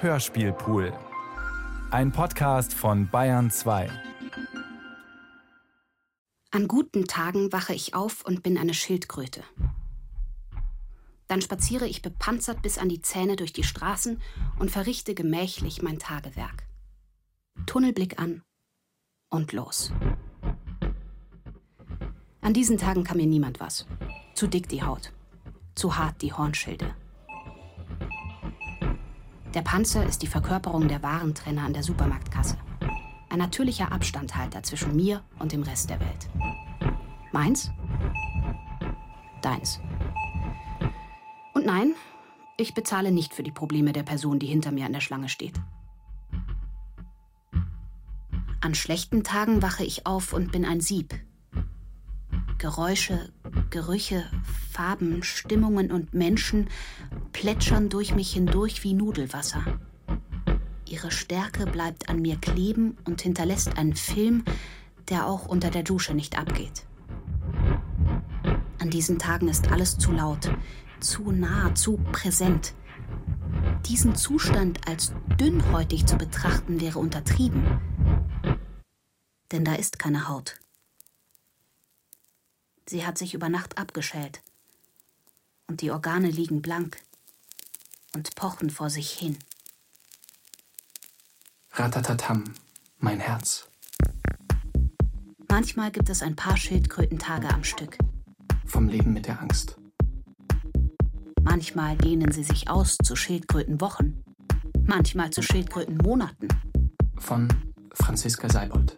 Hörspielpool. Ein Podcast von Bayern 2. An guten Tagen wache ich auf und bin eine Schildkröte. Dann spaziere ich bepanzert bis an die Zähne durch die Straßen und verrichte gemächlich mein Tagewerk. Tunnelblick an und los. An diesen Tagen kann mir niemand was. Zu dick die Haut, zu hart die Hornschilde. Der Panzer ist die Verkörperung der Warentrenner an der Supermarktkasse. Ein natürlicher Abstandhalter zwischen mir und dem Rest der Welt. Meins? Deins. Und nein, ich bezahle nicht für die Probleme der Person, die hinter mir an der Schlange steht. An schlechten Tagen wache ich auf und bin ein Sieb. Geräusche, Gerüche, Farben, Stimmungen und Menschen plätschern durch mich hindurch wie Nudelwasser. Ihre Stärke bleibt an mir kleben und hinterlässt einen Film, der auch unter der Dusche nicht abgeht. An diesen Tagen ist alles zu laut, zu nah, zu präsent. Diesen Zustand als dünnhäutig zu betrachten wäre untertrieben. Denn da ist keine Haut. Sie hat sich über Nacht abgeschält. Und die Organe liegen blank und pochen vor sich hin. Ratatatam, mein Herz. Manchmal gibt es ein paar Schildkrötentage am Stück. Vom Leben mit der Angst. Manchmal dehnen sie sich aus zu Schildkrötenwochen. Manchmal zu Schildkrötenmonaten. Von Franziska Seibold.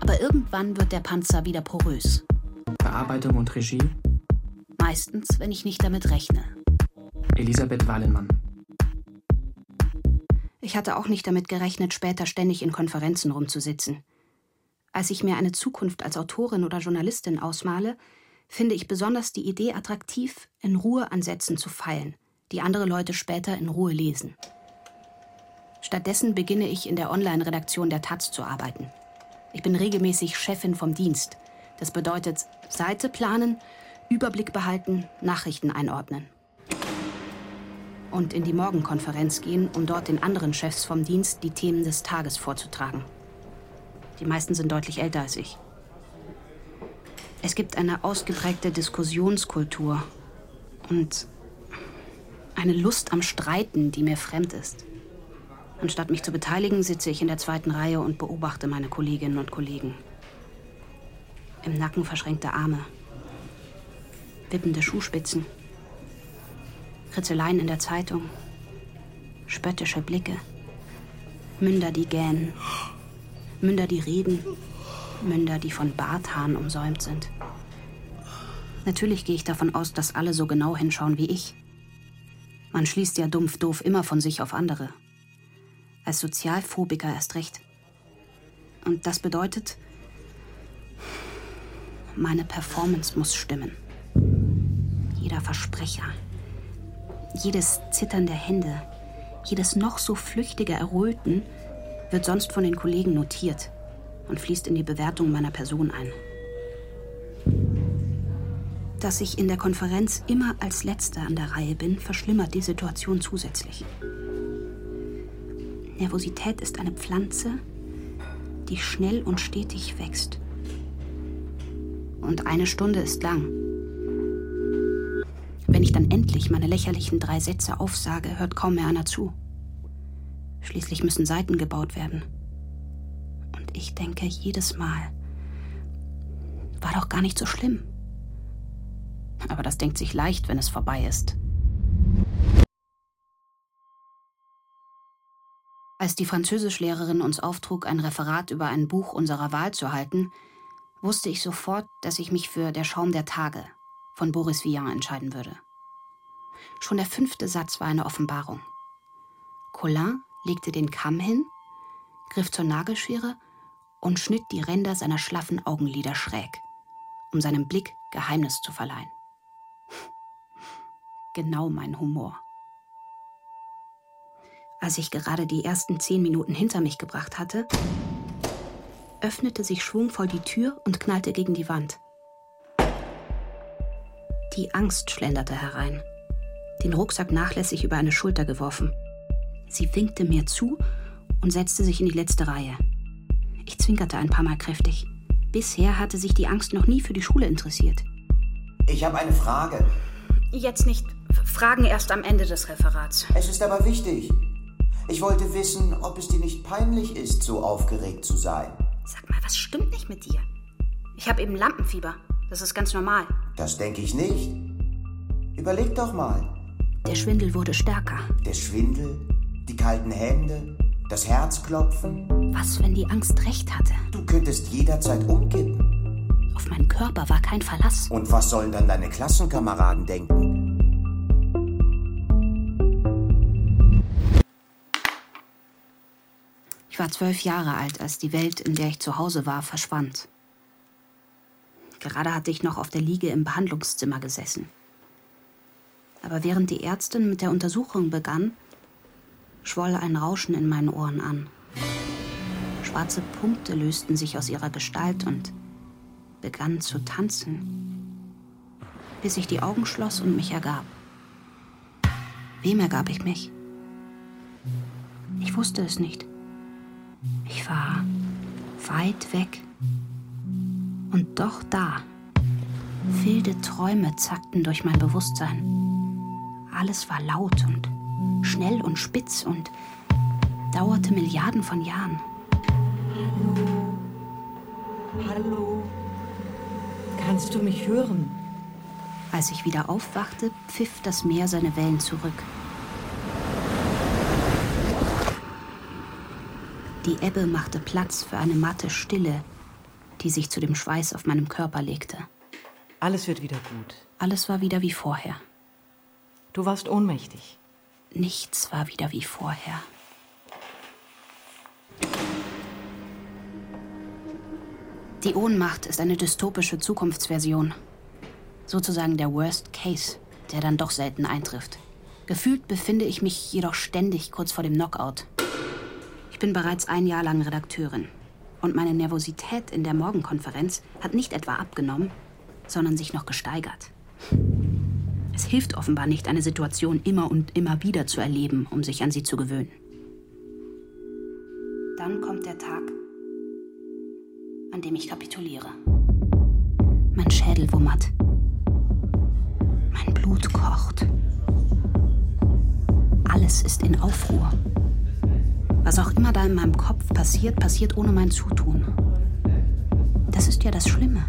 Aber irgendwann wird der Panzer wieder porös. Bearbeitung und Regie? Meistens, wenn ich nicht damit rechne. Elisabeth Wallenmann. Ich hatte auch nicht damit gerechnet, später ständig in Konferenzen rumzusitzen. Als ich mir eine Zukunft als Autorin oder Journalistin ausmale, finde ich besonders die Idee attraktiv, in Ruhe an Sätzen zu feilen, die andere Leute später in Ruhe lesen. Stattdessen beginne ich in der Online-Redaktion der Taz zu arbeiten. Ich bin regelmäßig Chefin vom Dienst. Das bedeutet Seite planen, Überblick behalten, Nachrichten einordnen. Und in die Morgenkonferenz gehen, um dort den anderen Chefs vom Dienst die Themen des Tages vorzutragen. Die meisten sind deutlich älter als ich. Es gibt eine ausgeprägte Diskussionskultur und eine Lust am Streiten, die mir fremd ist. Anstatt mich zu beteiligen, sitze ich in der zweiten Reihe und beobachte meine Kolleginnen und Kollegen. Im Nacken verschränkte Arme, wippende Schuhspitzen, Kritzeleien in der Zeitung, spöttische Blicke, Münder, die gähnen, Münder, die reden, Münder, die von Barthaaren umsäumt sind. Natürlich gehe ich davon aus, dass alle so genau hinschauen wie ich. Man schließt ja dumpf doof immer von sich auf andere. Als Sozialphobiker erst recht. Und das bedeutet, meine Performance muss stimmen. Jeder Versprecher, jedes Zittern der Hände, jedes noch so flüchtige Erröten wird sonst von den Kollegen notiert und fließt in die Bewertung meiner Person ein. Dass ich in der Konferenz immer als Letzter an der Reihe bin, verschlimmert die Situation zusätzlich. Nervosität ist eine Pflanze, die schnell und stetig wächst. Und eine Stunde ist lang. Wenn ich dann endlich meine lächerlichen drei Sätze aufsage, hört kaum mehr einer zu. Schließlich müssen Seiten gebaut werden. Und ich denke jedes Mal, war doch gar nicht so schlimm. Aber das denkt sich leicht, wenn es vorbei ist. Als die Französischlehrerin uns auftrug, ein Referat über ein Buch unserer Wahl zu halten, wusste ich sofort, dass ich mich für Der Schaum der Tage von Boris Vian entscheiden würde. Schon der fünfte Satz war eine Offenbarung. Colin legte den Kamm hin, griff zur Nagelschere und schnitt die Ränder seiner schlaffen Augenlider schräg, um seinem Blick Geheimnis zu verleihen. Genau mein Humor. Als ich gerade die ersten zehn Minuten hinter mich gebracht hatte, öffnete sich schwungvoll die Tür und knallte gegen die Wand. Die Angst schlenderte herein, den Rucksack nachlässig über eine Schulter geworfen, Sie winkte mir zu und setzte sich in die letzte Reihe. Ich zwinkerte ein paar Mal kräftig. Bisher hatte sich die Angst noch nie für die Schule interessiert. Ich habe eine Frage. Jetzt nicht. Fragen erst am Ende des Referats. Es ist aber wichtig. Ich wollte wissen, ob es dir nicht peinlich ist, so aufgeregt zu sein. Sag mal, was stimmt nicht mit dir? Ich habe eben Lampenfieber. Das ist ganz normal. Das denke ich nicht. Überleg doch mal. Der Schwindel wurde stärker. Der Schwindel, die kalten Hände, das Herzklopfen. Was, wenn die Angst recht hatte? Du könntest jederzeit umkippen. Auf meinen Körper war kein Verlass. Und was sollen dann deine Klassenkameraden denken? Ich war zwölf Jahre alt, als die Welt, in der ich zu Hause war, verschwand. Gerade hatte ich noch auf der Liege im Behandlungszimmer gesessen. Aber während die Ärztin mit der Untersuchung begann, schwoll ein Rauschen in meinen Ohren an. Schwarze Punkte lösten sich aus ihrer Gestalt und begannen zu tanzen, bis ich die Augen schloss und mich ergab. Wem ergab ich mich? Ich wusste es nicht. Ich war weit weg und doch da. Wilde Träume zackten durch mein Bewusstsein. Alles war laut und schnell und spitz und dauerte Milliarden von Jahren. Hallo. Hallo. Kannst du mich hören? Als ich wieder aufwachte, pfiff das Meer seine Wellen zurück. Die Ebbe machte Platz für eine matte Stille, die sich zu dem Schweiß auf meinem Körper legte. Alles wird wieder gut. Alles war wieder wie vorher. Du warst ohnmächtig. Nichts war wieder wie vorher. Die Ohnmacht ist eine dystopische Zukunftsversion. Sozusagen der Worst Case, der dann doch selten eintrifft. Gefühlt befinde ich mich jedoch ständig kurz vor dem Knockout. Ich bin bereits ein Jahr lang Redakteurin. Und meine Nervosität in der Morgenkonferenz hat nicht etwa abgenommen, sondern sich noch gesteigert. Es hilft offenbar nicht, eine Situation immer und immer wieder zu erleben, um sich an sie zu gewöhnen. Dann kommt der Tag, an dem ich kapituliere. Mein Schädel wummert. Mein Blut kocht. Alles ist in Aufruhr. Was auch immer da in meinem Kopf passiert, passiert ohne mein Zutun. Das ist ja das Schlimme.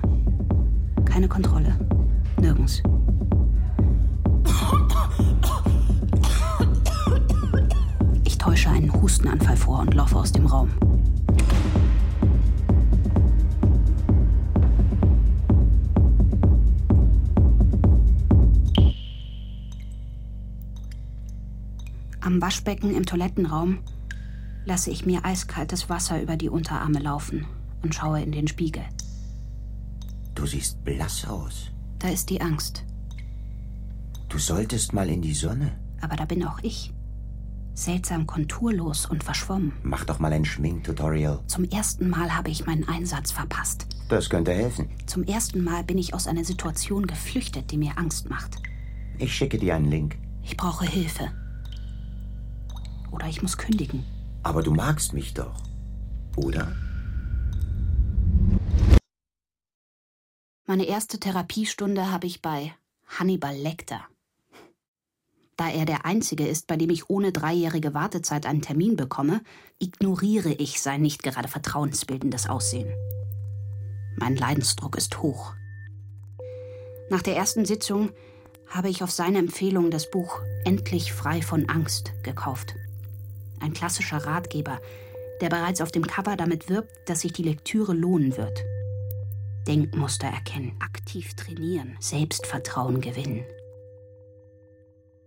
Keine Kontrolle. Nirgends. Täusche einen Hustenanfall vor und laufe aus dem Raum. Am Waschbecken im Toilettenraum lasse ich mir eiskaltes Wasser über die Unterarme laufen und schaue in den Spiegel. Du siehst blass aus. Da ist die Angst. Du solltest mal in die Sonne. Aber da bin auch ich. Seltsam konturlos und verschwommen. Mach doch mal ein Schminktutorial. Zum ersten Mal habe ich meinen Einsatz verpasst. Das könnte helfen. Zum ersten Mal bin ich aus einer Situation geflüchtet, die mir Angst macht. Ich schicke dir einen Link. Ich brauche Hilfe. Oder ich muss kündigen. Aber du magst mich doch. Oder? Meine erste Therapiestunde habe ich bei Hannibal Lecter. Da er der Einzige ist, bei dem ich ohne dreijährige Wartezeit einen Termin bekomme, ignoriere ich sein nicht gerade vertrauensbildendes Aussehen. Mein Leidensdruck ist hoch. Nach der ersten Sitzung habe ich auf seine Empfehlung das Buch Endlich frei von Angst gekauft. Ein klassischer Ratgeber, der bereits auf dem Cover damit wirbt, dass sich die Lektüre lohnen wird. Denkmuster erkennen, aktiv trainieren, Selbstvertrauen gewinnen.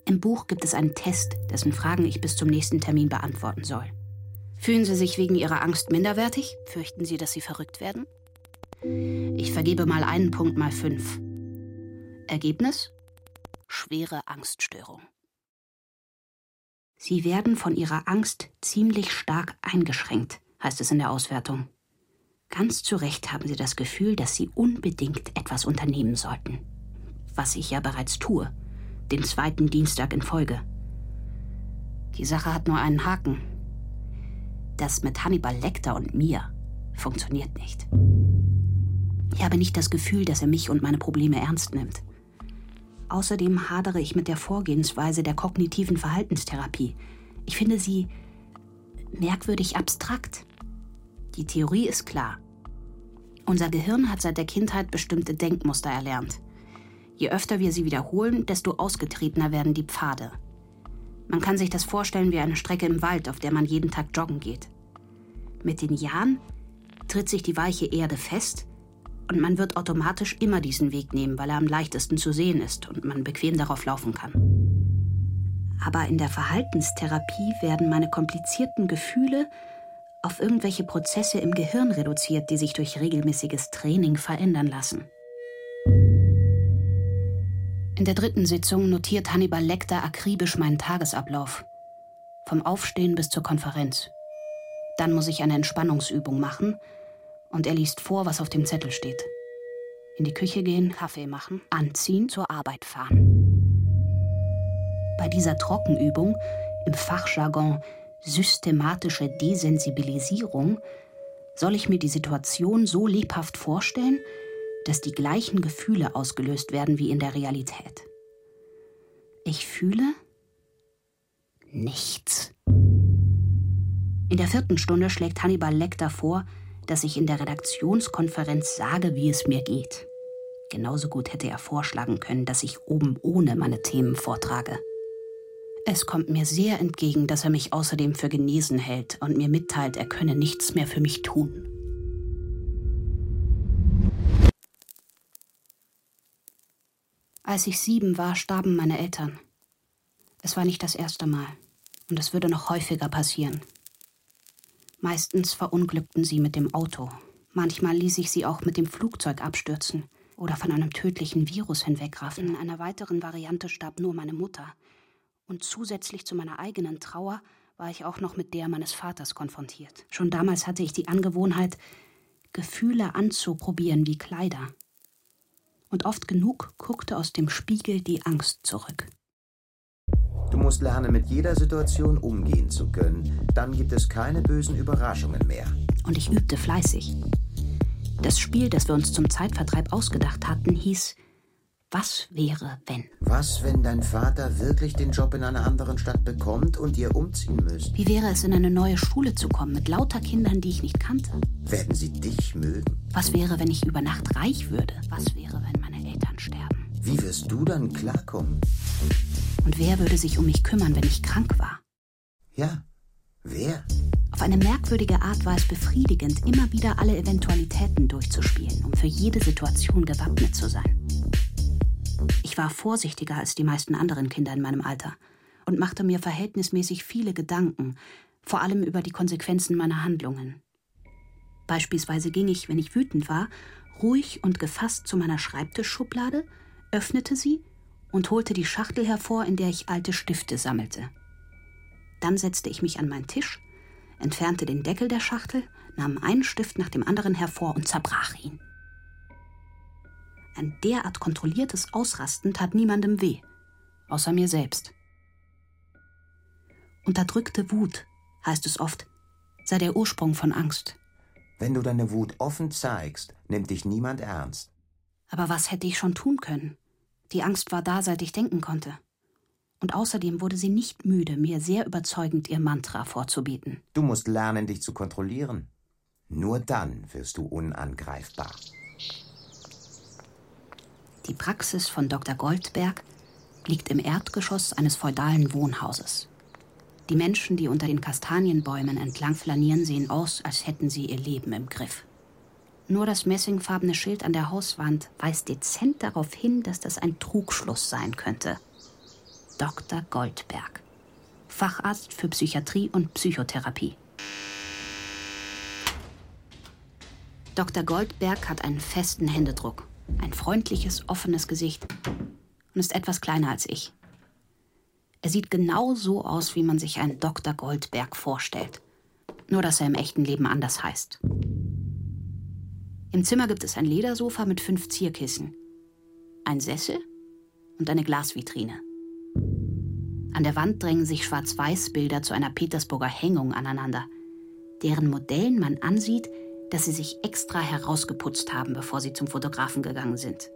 Im Buch gibt es einen Test, dessen Fragen ich bis zum nächsten Termin beantworten soll. Fühlen Sie sich wegen Ihrer Angst minderwertig? Fürchten Sie, dass Sie verrückt werden? Ich vergebe mal einen Punkt mal fünf. Ergebnis? Schwere Angststörung. Sie werden von Ihrer Angst ziemlich stark eingeschränkt, heißt es in der Auswertung. Ganz zu Recht haben Sie das Gefühl, dass Sie unbedingt etwas unternehmen sollten. Was ich ja bereits tue, den zweiten Dienstag in Folge. Die Sache hat nur einen Haken. Das mit Hannibal Lecter und mir funktioniert nicht. Ich habe nicht das Gefühl, dass er mich und meine Probleme ernst nimmt. Außerdem hadere ich mit der Vorgehensweise der kognitiven Verhaltenstherapie. Ich finde sie merkwürdig abstrakt. Die Theorie ist klar. Unser Gehirn hat seit der Kindheit bestimmte Denkmuster erlernt. Je öfter wir sie wiederholen, desto ausgetretener werden die Pfade. Man kann sich das vorstellen wie eine Strecke im Wald, auf der man jeden Tag joggen geht. Mit den Jahren tritt sich die weiche Erde fest und man wird automatisch immer diesen Weg nehmen, weil er am leichtesten zu sehen ist und man bequem darauf laufen kann. Aber in der Verhaltenstherapie werden meine komplizierten Gefühle auf irgendwelche Prozesse im Gehirn reduziert, die sich durch regelmäßiges Training verändern lassen. In der dritten Sitzung notiert Hannibal Lecter akribisch meinen Tagesablauf. Vom Aufstehen bis zur Konferenz. Dann muss ich eine Entspannungsübung machen und er liest vor, was auf dem Zettel steht. In die Küche gehen, Kaffee machen, anziehen, zur Arbeit fahren. Bei dieser Trockenübung, im Fachjargon systematische Desensibilisierung, soll ich mir die Situation so lebhaft vorstellen, dass die gleichen Gefühle ausgelöst werden wie in der Realität. Ich fühle nichts. In der vierten Stunde schlägt Hannibal Lecter vor, dass ich in der Redaktionskonferenz sage, wie es mir geht. Genauso gut hätte er vorschlagen können, dass ich oben ohne meine Themen vortrage. Es kommt mir sehr entgegen, dass er mich außerdem für genesen hält und mir mitteilt, er könne nichts mehr für mich tun. Als ich sieben war, starben meine Eltern. Es war nicht das erste Mal und es würde noch häufiger passieren. Meistens verunglückten sie mit dem Auto. Manchmal ließ ich sie auch mit dem Flugzeug abstürzen oder von einem tödlichen Virus hinwegraffen. In einer weiteren Variante starb nur meine Mutter. Und zusätzlich zu meiner eigenen Trauer war ich auch noch mit der meines Vaters konfrontiert. Schon damals hatte ich die Angewohnheit, Gefühle anzuprobieren wie Kleider. Und oft genug guckte aus dem Spiegel die Angst zurück. Du musst lernen, mit jeder Situation umgehen zu können. Dann gibt es keine bösen Überraschungen mehr. Und ich übte fleißig. Das Spiel, das wir uns zum Zeitvertreib ausgedacht hatten, hieß Was wäre, wenn? Was, wenn dein Vater wirklich den Job in einer anderen Stadt bekommt und ihr umziehen müsst? Wie wäre es, in eine neue Schule zu kommen mit lauter Kindern, die ich nicht kannte? Werden sie dich mögen? Was wäre, wenn ich über Nacht reich würde? Was wäre, wenn meine Eltern sterben? Wie wirst du dann klarkommen? Und wer würde sich um mich kümmern, wenn ich krank war? Ja, wer? Auf eine merkwürdige Art war es befriedigend, immer wieder alle Eventualitäten durchzuspielen, um für jede Situation gewappnet zu sein. Ich war vorsichtiger als die meisten anderen Kinder in meinem Alter und machte mir verhältnismäßig viele Gedanken, vor allem über die Konsequenzen meiner Handlungen. Beispielsweise ging ich, wenn ich wütend war, ruhig und gefasst zu meiner Schreibtischschublade, öffnete sie und holte die Schachtel hervor, in der ich alte Stifte sammelte. Dann setzte ich mich an meinen Tisch, entfernte den Deckel der Schachtel, nahm einen Stift nach dem anderen hervor und zerbrach ihn. Ein derart kontrolliertes Ausrasten tat niemandem weh, außer mir selbst. Unterdrückte Wut, heißt es oft, sei der Ursprung von Angst. Wenn du deine Wut offen zeigst, nimmt dich niemand ernst. Aber was hätte ich schon tun können? Die Angst war da, seit ich denken konnte. Und außerdem wurde sie nicht müde, mir sehr überzeugend ihr Mantra vorzubieten. Du musst lernen, dich zu kontrollieren. Nur dann wirst du unangreifbar. Die Praxis von Dr. Goldberg liegt im Erdgeschoss eines feudalen Wohnhauses. Die Menschen, die unter den Kastanienbäumen entlang flanieren, sehen aus, als hätten sie ihr Leben im Griff. Nur das messingfarbene Schild an der Hauswand weist dezent darauf hin, dass das ein Trugschluss sein könnte. Dr. Goldberg, Facharzt für Psychiatrie und Psychotherapie. Dr. Goldberg hat einen festen Händedruck, ein freundliches, offenes Gesicht und ist etwas kleiner als ich. Er sieht genau so aus, wie man sich einen Dr. Goldberg vorstellt, nur dass er im echten Leben anders heißt. Im Zimmer gibt es ein Ledersofa mit fünf Zierkissen, ein Sessel und eine Glasvitrine. An der Wand drängen sich Schwarz-Weiß-Bilder zu einer Petersburger Hängung aneinander, deren Modellen man ansieht, dass sie sich extra herausgeputzt haben, bevor sie zum Fotografen gegangen sind.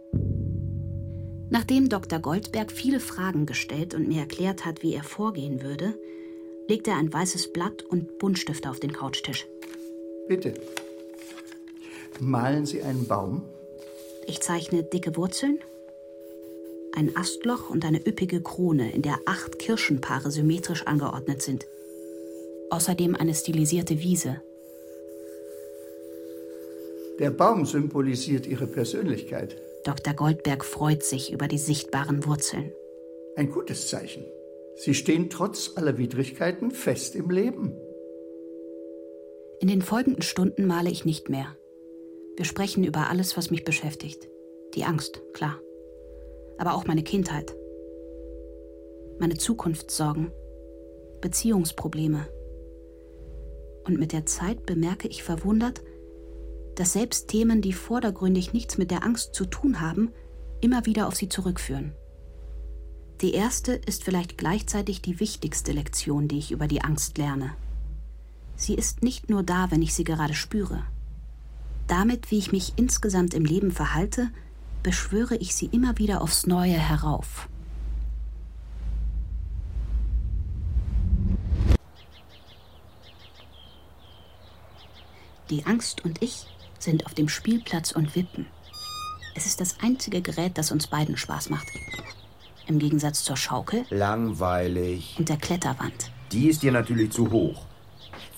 Nachdem Dr. Goldberg viele Fragen gestellt und mir erklärt hat, wie er vorgehen würde, legt er ein weißes Blatt und Buntstifte auf den Couchtisch. Bitte. Malen Sie einen Baum? Ich zeichne dicke Wurzeln, ein Astloch und eine üppige Krone, in der acht Kirschenpaare symmetrisch angeordnet sind. Außerdem eine stilisierte Wiese. Der Baum symbolisiert Ihre Persönlichkeit. Dr. Goldberg freut sich über die sichtbaren Wurzeln. Ein gutes Zeichen. Sie stehen trotz aller Widrigkeiten fest im Leben. In den folgenden Stunden male ich nicht mehr. Wir sprechen über alles, was mich beschäftigt. Die Angst, klar. Aber auch meine Kindheit. Meine Zukunftssorgen. Beziehungsprobleme. Und mit der Zeit bemerke ich verwundert, dass selbst Themen, die vordergründig nichts mit der Angst zu tun haben, immer wieder auf sie zurückführen. Die erste ist vielleicht gleichzeitig die wichtigste Lektion, die ich über die Angst lerne. Sie ist nicht nur da, wenn ich sie gerade spüre. Damit, wie ich mich insgesamt im Leben verhalte, beschwöre ich sie immer wieder aufs Neue herauf. Die Angst und ich sind auf dem Spielplatz und wippen. Es ist das einzige Gerät, das uns beiden Spaß macht. Im Gegensatz zur Schaukel Langweilig. und der Kletterwand. Die ist dir natürlich zu hoch.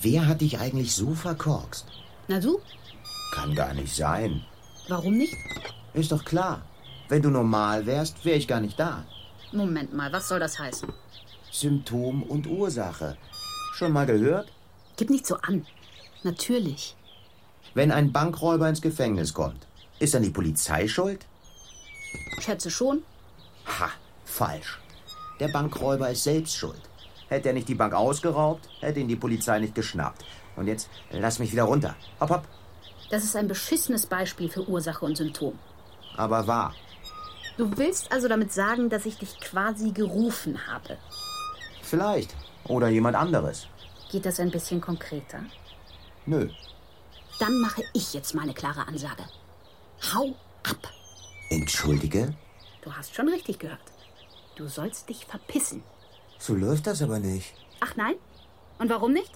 Wer hat dich eigentlich so verkorkst? Na du? Kann gar nicht sein. Warum nicht? Ist doch klar. Wenn du normal wärst, wäre ich gar nicht da. Moment mal, was soll das heißen? Symptom und Ursache. Schon mal gehört? Gib nicht so an. Natürlich. Wenn ein Bankräuber ins Gefängnis kommt, ist dann die Polizei schuld? Schätze schon. Ha, falsch. Der Bankräuber ist selbst schuld. Hätte er nicht die Bank ausgeraubt, hätte ihn die Polizei nicht geschnappt. Und jetzt lass mich wieder runter. Hopp, hopp. Das ist ein beschissenes Beispiel für Ursache und Symptom. Aber wahr. Du willst also damit sagen, dass ich dich quasi gerufen habe. Vielleicht. Oder jemand anderes. Geht das ein bisschen konkreter? Nö. Dann mache ich jetzt mal eine klare Ansage. Hau ab. Entschuldige? Du hast schon richtig gehört. Du sollst dich verpissen. So läuft das aber nicht. Ach nein? Und warum nicht?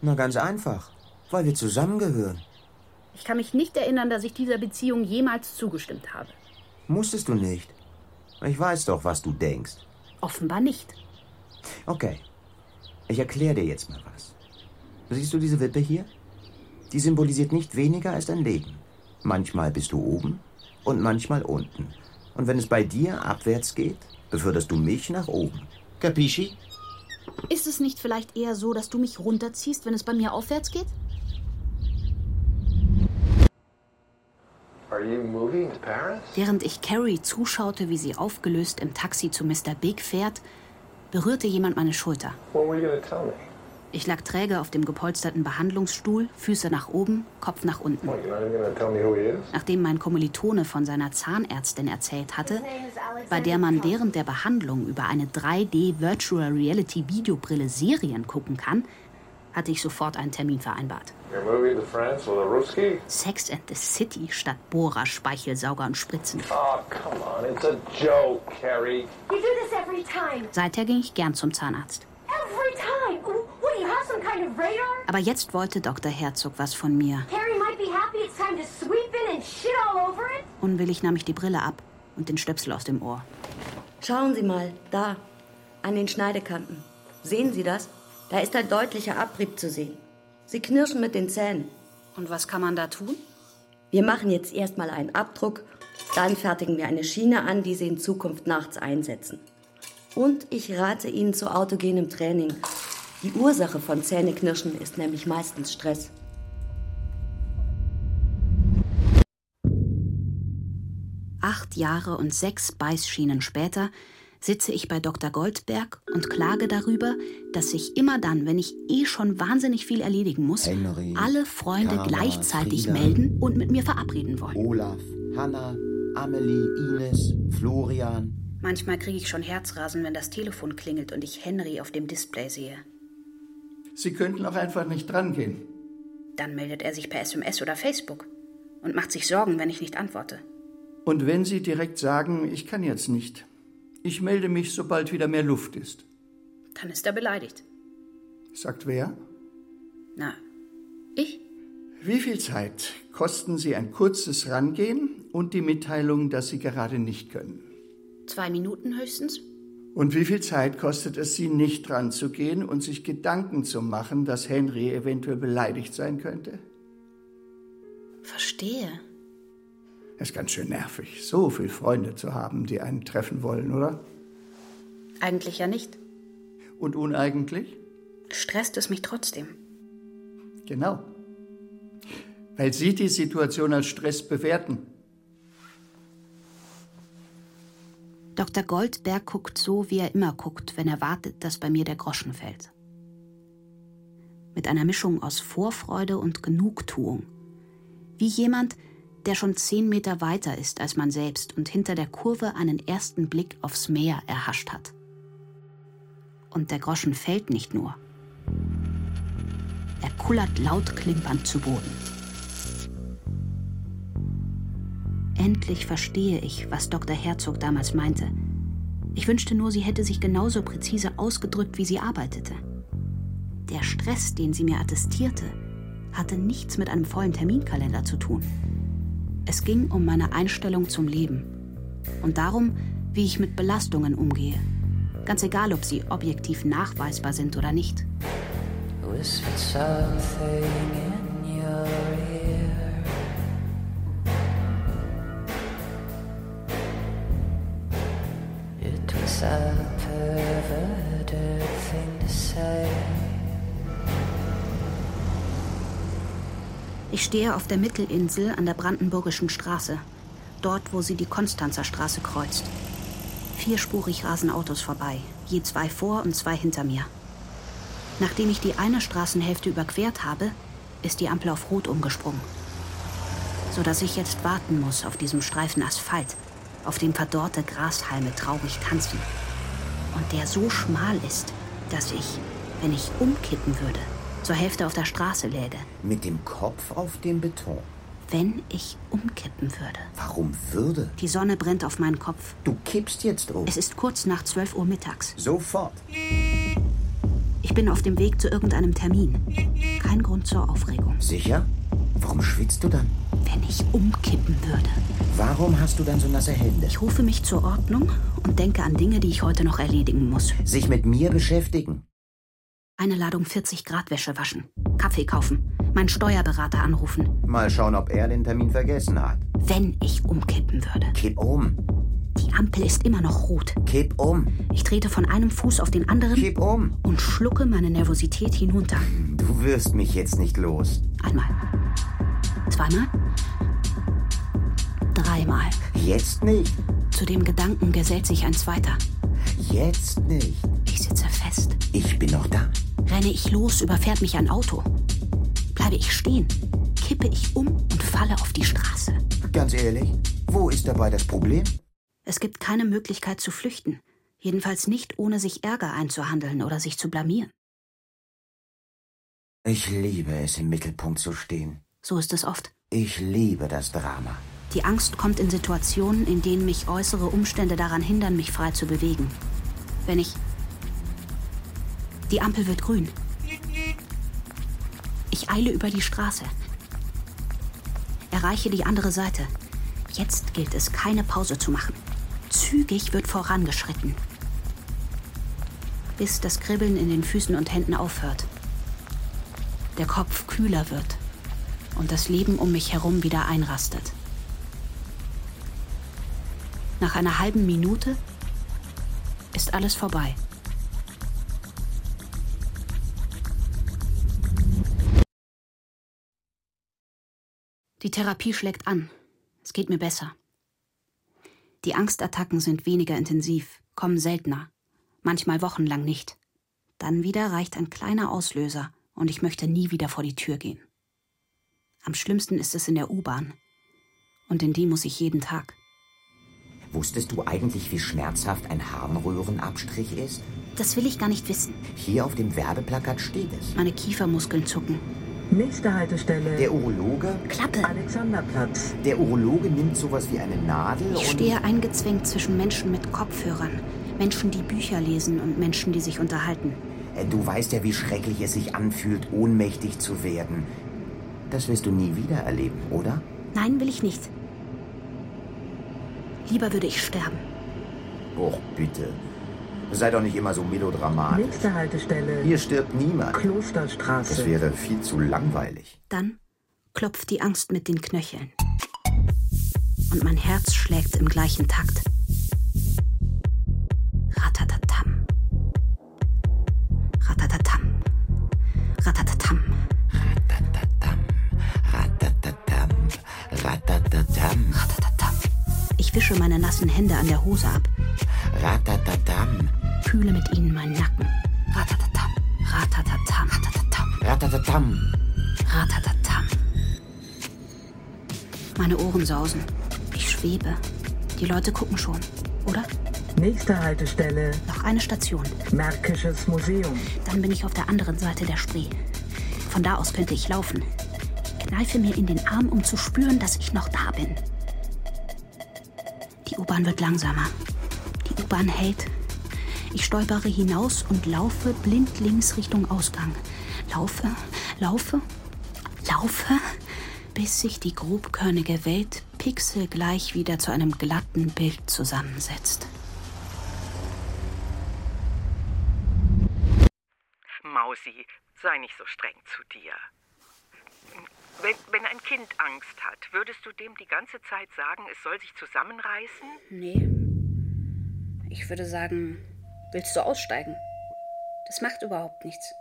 Na ganz einfach. Weil wir zusammengehören. Ich kann mich nicht erinnern, dass ich dieser Beziehung jemals zugestimmt habe. Musstest du nicht. Ich weiß doch, was du denkst. Offenbar nicht. Okay. Ich erkläre dir jetzt mal was. Siehst du diese Wippe hier? Die symbolisiert nicht weniger als dein Leben. Manchmal bist du oben und manchmal unten. Und wenn es bei dir abwärts geht, beförderst du mich nach oben. Capisci? Ist es nicht vielleicht eher so, dass du mich runterziehst, wenn es bei mir aufwärts geht? Are you moving to Paris? Während ich Carrie zuschaute, wie sie aufgelöst im Taxi zu Mr. Big fährt, berührte jemand meine Schulter. When were you tell me? Ich lag träge auf dem gepolsterten Behandlungsstuhl, Füße nach oben, Kopf nach unten. What, you're not even going to tell me who he is? Nachdem mein Kommilitone von seiner Zahnärztin erzählt hatte, bei der man während der Behandlung über eine 3D Virtual Reality Videobrille Serien gucken kann, hatte ich sofort einen Termin vereinbart. Sex and the City statt Bohrer, Speichelsauger und Spritzen. Oh, come on. It's a joke, Carrie. You do this every time. Seither ging ich gern zum Zahnarzt. Every time. Have, some kind of radar? Aber jetzt wollte Dr. Herzog was von mir. Harry might be happy it's time to sweep in and shit all over it. Unwillig nahm ich die Brille ab und den Stöpsel aus dem Ohr. Schauen Sie mal, da, an den Schneidekanten. Sehen Sie das? Da ist ein deutlicher Abrieb zu sehen. Sie knirschen mit den Zähnen. Und was kann man da tun? Wir machen jetzt erstmal einen Abdruck, dann fertigen wir eine Schiene an, die Sie in Zukunft nachts einsetzen. Und ich rate Ihnen zu autogenem Training. Die Ursache von Zähneknirschen ist nämlich meistens Stress. Acht Jahre und sechs Beißschienen später sitze ich bei Dr. Goldberg und klage darüber, dass sich immer dann, wenn ich eh schon wahnsinnig viel erledigen muss, Henry, alle Freunde Carla, gleichzeitig Frieda. melden und mit mir verabreden wollen. Olaf, Hanna, Amelie, Ines, Florian. Manchmal kriege ich schon Herzrasen, wenn das Telefon klingelt und ich Henry auf dem Display sehe. Sie könnten auch einfach nicht drangehen. Dann meldet er sich per SMS oder Facebook und macht sich Sorgen, wenn ich nicht antworte. Und wenn Sie direkt sagen, ich kann jetzt nicht, ich melde mich, sobald wieder mehr Luft ist. Dann ist er beleidigt. Sagt wer? Na, ich? Wie viel Zeit kosten Sie ein kurzes Rangehen und die Mitteilung, dass Sie gerade nicht können? Zwei Minuten höchstens? Und wie viel Zeit kostet es Sie, nicht ranzugehen und sich Gedanken zu machen, dass Henry eventuell beleidigt sein könnte? Verstehe. Es ist ganz schön nervig, so viele Freunde zu haben, die einen treffen wollen, oder? Eigentlich ja nicht. Und uneigentlich? Stresst es mich trotzdem. Genau. Weil Sie die Situation als Stress bewerten. Dr. Goldberg guckt so, wie er immer guckt, wenn er wartet, dass bei mir der Groschen fällt. Mit einer Mischung aus Vorfreude und Genugtuung. Wie jemand, der schon zehn Meter weiter ist als man selbst und hinter der Kurve einen ersten Blick aufs Meer erhascht hat. Und der Groschen fällt nicht nur. Er kullert laut klimpernd zu Boden. Endlich verstehe ich, was Dr. Herzog damals meinte. Ich wünschte nur, sie hätte sich genauso präzise ausgedrückt, wie sie arbeitete. Der Stress, den sie mir attestierte, hatte nichts mit einem vollen Terminkalender zu tun. Es ging um meine Einstellung zum Leben und darum, wie ich mit Belastungen umgehe. Ganz egal, ob sie objektiv nachweisbar sind oder nicht. Whispered something in Ich stehe auf der Mittelinsel an der Brandenburgischen Straße, dort, wo sie die Konstanzer Straße kreuzt. Vierspurig rasen Autos vorbei, je zwei vor und zwei hinter mir. Nachdem ich die eine Straßenhälfte überquert habe, ist die Ampel auf Rot umgesprungen. Sodass ich jetzt warten muss auf diesem Streifen Asphalt, auf dem verdorrte Grashalme traurig tanzen. Und der so schmal ist, dass ich, wenn ich umkippen würde, zur Hälfte auf der Straße läge. Mit dem Kopf auf dem Beton. Wenn ich umkippen würde. Warum würde? Die Sonne brennt auf meinen Kopf. Du kippst jetzt um. Es ist kurz nach 12 Uhr mittags. Sofort. Ich bin auf dem Weg zu irgendeinem Termin. Kein Grund zur Aufregung. Sicher? Warum schwitzt du dann? Wenn ich umkippen würde. Warum hast du dann so nasse Hände? Ich rufe mich zur Ordnung und denke an Dinge, die ich heute noch erledigen muss. Sich mit mir beschäftigen. Eine Ladung 40 Grad Wäsche waschen. Kaffee kaufen. Meinen Steuerberater anrufen. Mal schauen, ob er den Termin vergessen hat. Wenn ich umkippen würde. Kipp um. Die Ampel ist immer noch rot. Kipp um. Ich trete von einem Fuß auf den anderen. Kipp um. Und schlucke meine Nervosität hinunter. Du wirst mich jetzt nicht los. Einmal. Zweimal. Dreimal. Jetzt nicht. Zu dem Gedanken gesellt sich ein zweiter. Jetzt nicht. Ich sitze fest. Ich bin noch da. Renne ich los, überfährt mich ein Auto. Bleibe ich stehen, kippe ich um und falle auf die Straße. Ganz ehrlich, wo ist dabei das Problem? Es gibt keine Möglichkeit zu flüchten. Jedenfalls nicht, ohne sich Ärger einzuhandeln oder sich zu blamieren. Ich liebe es, im Mittelpunkt zu stehen. So ist es oft. Ich liebe das Drama. Die Angst kommt in Situationen, in denen mich äußere Umstände daran hindern, mich frei zu bewegen. Wenn ich. Die Ampel wird grün. Ich eile über die Straße. Erreiche die andere Seite. Jetzt gilt es, keine Pause zu machen. Zügig wird vorangeschritten. Bis das Kribbeln in den Füßen und Händen aufhört. Der Kopf kühler wird und das Leben um mich herum wieder einrastet. Nach einer halben Minute ist alles vorbei. Die Therapie schlägt an. Es geht mir besser. Die Angstattacken sind weniger intensiv, kommen seltener, manchmal wochenlang nicht. Dann wieder reicht ein kleiner Auslöser und ich möchte nie wieder vor die Tür gehen. Am schlimmsten ist es in der U-Bahn. Und in die muss ich jeden Tag. Wusstest du eigentlich, wie schmerzhaft ein Harnröhrenabstrich ist? Das will ich gar nicht wissen. Hier auf dem Werbeplakat steht es. Meine Kiefermuskeln zucken. Nächste Haltestelle. Der Urologe? Klappe! Alexanderplatz. Der Urologe nimmt sowas wie eine Nadel Ich und... stehe eingezwängt zwischen Menschen mit Kopfhörern. Menschen, die Bücher lesen und Menschen, die sich unterhalten. Äh, Du weißt ja, wie schrecklich es sich anfühlt, ohnmächtig zu werden. Das wirst du nie wieder erleben, oder? Nein, will ich nicht. Lieber würde ich sterben. Och, bitte. Sei doch nicht immer so melodramatisch. Nächste Haltestelle. Hier stirbt niemand. Klosterstraße. Das wäre viel zu langweilig. Dann klopft die Angst mit den Knöcheln. Und mein Herz schlägt im gleichen Takt. Ratatatam. Ratatatam. Ratatatam. Ratatatam, ratatatam, Ratatatam. Ich wische meine nassen Hände an der Hose ab, ratatatam, fühle mit ihnen meinen Nacken. Ratatatam. Ratatatam. Ratatatam. ratatatam. Ratatatam. Meine Ohren sausen. Ich schwebe. Die Leute gucken schon, oder? Nächste Haltestelle. Noch eine Station. Märkisches Museum. Dann bin ich auf der anderen Seite der Spree. Von da aus könnte ich laufen. Ich kneife mir in den Arm, um zu spüren, dass ich noch da bin. Die U-Bahn wird langsamer. Die U-Bahn hält. Ich stolpere hinaus und laufe blindlings Richtung Ausgang. Laufe, laufe, laufe, bis sich die grobkörnige Welt pixelgleich wieder zu einem glatten Bild zusammensetzt. Mausi, sei nicht so streng zu dir. Wenn, wenn ein Kind Angst hat, würdest du dem die ganze Zeit sagen, es soll sich zusammenreißen? Nee. Ich würde sagen, willst du aussteigen? Das macht überhaupt nichts.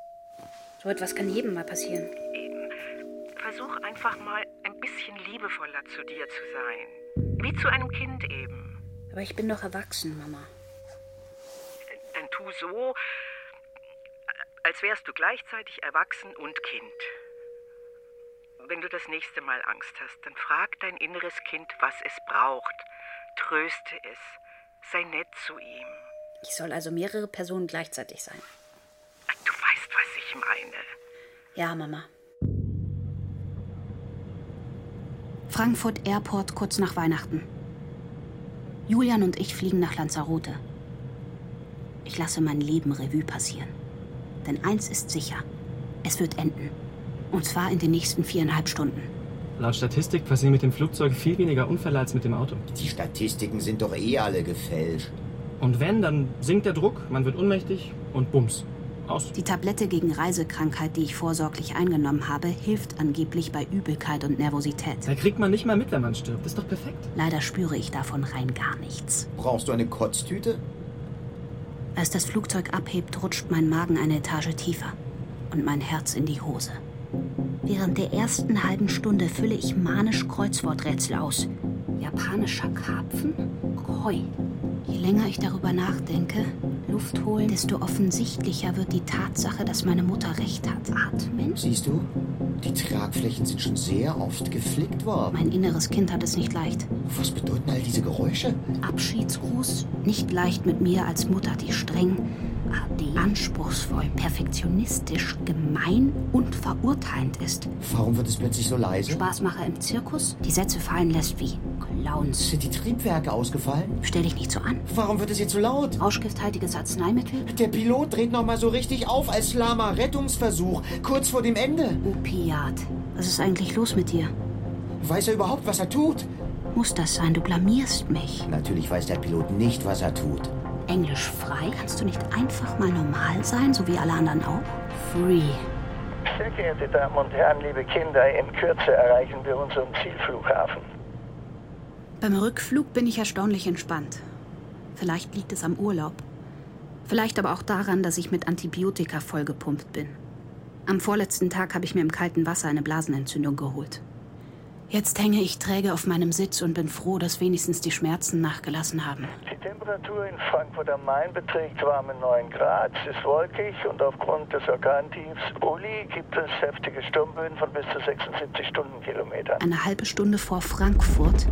So etwas kann jedem mal passieren. Eben. Versuch einfach mal ein bisschen liebevoller zu dir zu sein. Wie zu einem Kind eben. Aber ich bin doch erwachsen, Mama. Dann tu so, als wärst du gleichzeitig erwachsen und Kind. Wenn du das nächste Mal Angst hast, dann frag dein inneres Kind, was es braucht. Tröste es. Sei nett zu ihm. Ich soll also mehrere Personen gleichzeitig sein. Du weißt, was ich meine. Ja, Mama. Frankfurt Airport kurz nach Weihnachten. Julian und ich fliegen nach Lanzarote. Ich lasse mein Leben Revue passieren. Denn eins ist sicher: Es wird enden. Und zwar in den nächsten viereinhalb Stunden. Laut Statistik passieren mit dem Flugzeug viel weniger Unfälle als mit dem Auto. Die Statistiken sind doch eh alle gefälscht. Und wenn, dann sinkt der Druck, man wird ohnmächtig und bums. Aus. Die Tablette gegen Reisekrankheit, die ich vorsorglich eingenommen habe, hilft angeblich bei Übelkeit und Nervosität. Da kriegt man nicht mal mit, wenn man stirbt. Ist doch perfekt. Leider spüre ich davon rein gar nichts. Brauchst du eine Kotztüte? Als das Flugzeug abhebt, rutscht mein Magen eine Etage tiefer und mein Herz in die Hose. Während der ersten halben Stunde fülle ich manisch Kreuzworträtsel aus. Japanischer Karpfen? Koi. Je länger ich darüber nachdenke, Luft holen, desto offensichtlicher wird die Tatsache, dass meine Mutter recht hat. Atmen? Siehst du? Die Tragflächen sind schon sehr oft geflickt worden. Mein inneres Kind hat es nicht leicht. Was bedeuten all diese Geräusche? Abschiedsgruß? Nicht leicht mit mir als Mutter, die streng, die anspruchsvoll, perfektionistisch, gemein und verurteilend ist. Warum wird es plötzlich so leise? Spaßmacher im Zirkus, die Sätze fallen lässt wie Clowns. Sind die Triebwerke ausgefallen? Stell dich nicht so an. Warum wird es jetzt so laut? Rauschgifthaltiges Arzneimittel? Der Pilot dreht noch mal so richtig auf als lahmer Rettungsversuch, kurz vor dem Ende. Opiat. Was ist eigentlich los mit dir? Weiß er überhaupt, was er tut? Muss das sein? Du blamierst mich. Natürlich weiß der Pilot nicht, was er tut. Englisch frei? Kannst du nicht einfach mal normal sein, so wie alle anderen auch? Free. Sehr geehrte Damen und Herren, liebe Kinder, in Kürze erreichen wir unseren Zielflughafen. Beim Rückflug bin ich erstaunlich entspannt. Vielleicht liegt es am Urlaub. Vielleicht aber auch daran, dass ich mit Antibiotika vollgepumpt bin. Am vorletzten Tag habe ich mir im kalten Wasser eine Blasenentzündung geholt. Jetzt hänge ich träge auf meinem Sitz und bin froh, dass wenigstens die Schmerzen nachgelassen haben. Die Temperatur in Frankfurt am Main beträgt warme 9 Grad. Es ist wolkig und aufgrund des Orkantiefs Uli gibt es heftige Sturmböen von bis zu 76 Stundenkilometern. Eine halbe Stunde vor Frankfurt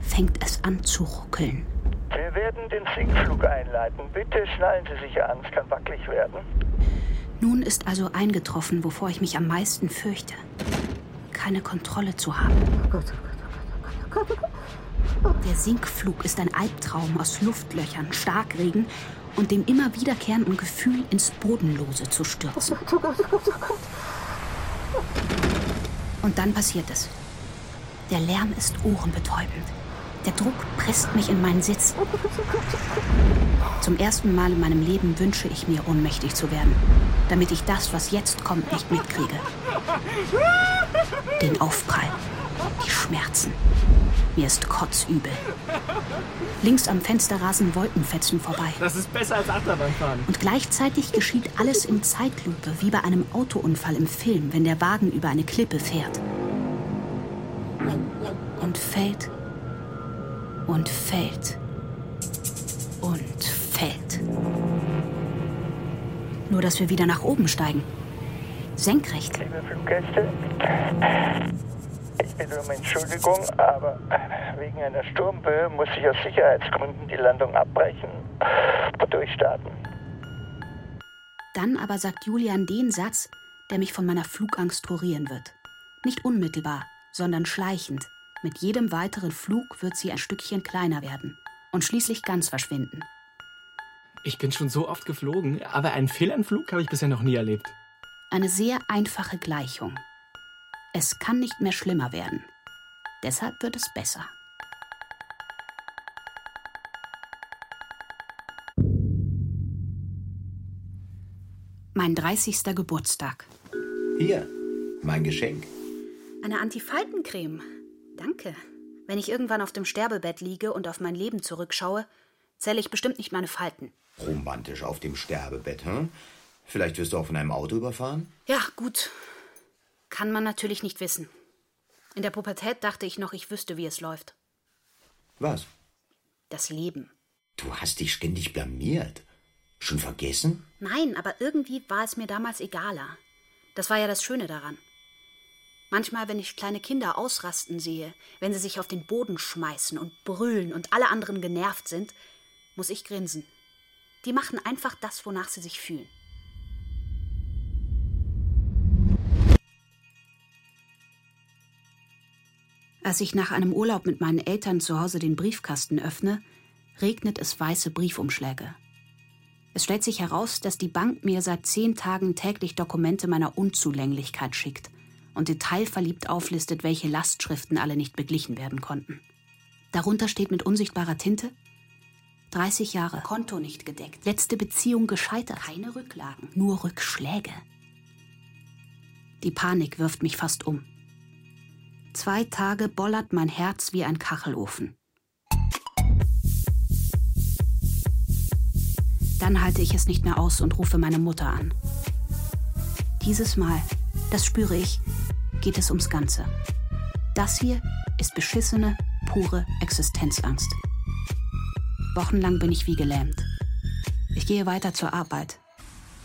fängt es an zu ruckeln. Wir werden den Sinkflug einleiten. Bitte schnallen Sie sich an, es kann wackelig werden. Nun ist also eingetroffen, wovor ich mich am meisten fürchte. Keine Kontrolle zu haben. Der Sinkflug ist ein Albtraum aus Luftlöchern, Starkregen und dem immer wiederkehrenden Gefühl, ins Bodenlose zu stürzen. Und dann passiert es. Der Lärm ist ohrenbetäubend. Der Druck presst mich in meinen Sitz. Zum ersten Mal in meinem Leben wünsche ich mir, ohnmächtig zu werden, damit ich das, was jetzt kommt, nicht mitkriege. Den Aufprall, die Schmerzen. Mir ist kotzübel. Links am Fenster rasen Wolkenfetzen vorbei. Das ist besser als Achterbahnfahren. Und gleichzeitig geschieht alles in Zeitlupe, wie bei einem Autounfall im Film, wenn der Wagen über eine Klippe fährt. Und fällt und fällt und fällt. Nur, dass wir wieder nach oben steigen. Senkrecht. Liebe Fluggäste, ich bitte um Entschuldigung, aber wegen einer Sturmböe muss ich aus Sicherheitsgründen die Landung abbrechen und durchstarten. Dann aber sagt Julian den Satz, der mich von meiner Flugangst kurieren wird. Nicht unmittelbar, sondern schleichend. Mit jedem weiteren Flug wird sie ein Stückchen kleiner werden und schließlich ganz verschwinden. Ich bin schon so oft geflogen, aber einen Fehlanflug habe ich bisher noch nie erlebt. Eine sehr einfache Gleichung. Es kann nicht mehr schlimmer werden. Deshalb wird es besser. Mein 30. Geburtstag. Hier, mein Geschenk. Eine Antifaltencreme. Danke. Wenn ich irgendwann auf dem Sterbebett liege und auf mein Leben zurückschaue, zähle ich bestimmt nicht meine Falten. Romantisch auf dem Sterbebett, hm? Vielleicht wirst du auch von einem Auto überfahren? Ja, gut. Kann man natürlich nicht wissen. In der Pubertät dachte ich noch, ich wüsste, wie es läuft. Was? Das Leben. Du hast dich ständig blamiert. Schon vergessen? Nein, aber irgendwie war es mir damals egaler. Das war ja das Schöne daran. Manchmal, wenn ich kleine Kinder ausrasten sehe, wenn sie sich auf den Boden schmeißen und brüllen und alle anderen genervt sind, muss ich grinsen. Die machen einfach das, wonach sie sich fühlen. Als ich nach einem Urlaub mit meinen Eltern zu Hause den Briefkasten öffne, regnet es weiße Briefumschläge. Es stellt sich heraus, dass die Bank mir seit zehn Tagen täglich Dokumente meiner Unzulänglichkeit schickt und detailverliebt auflistet, welche Lastschriften alle nicht beglichen werden konnten. Darunter steht mit unsichtbarer Tinte 30 Jahre, Konto nicht gedeckt, letzte Beziehung gescheitert, keine Rücklagen, nur Rückschläge. Die Panik wirft mich fast um. Zwei Tage bollert mein Herz wie ein Kachelofen. Dann halte ich es nicht mehr aus und rufe meine Mutter an. Dieses Mal, das spüre ich, geht es ums Ganze. Das hier ist beschissene, pure Existenzangst. Wochenlang bin ich wie gelähmt. Ich gehe weiter zur Arbeit.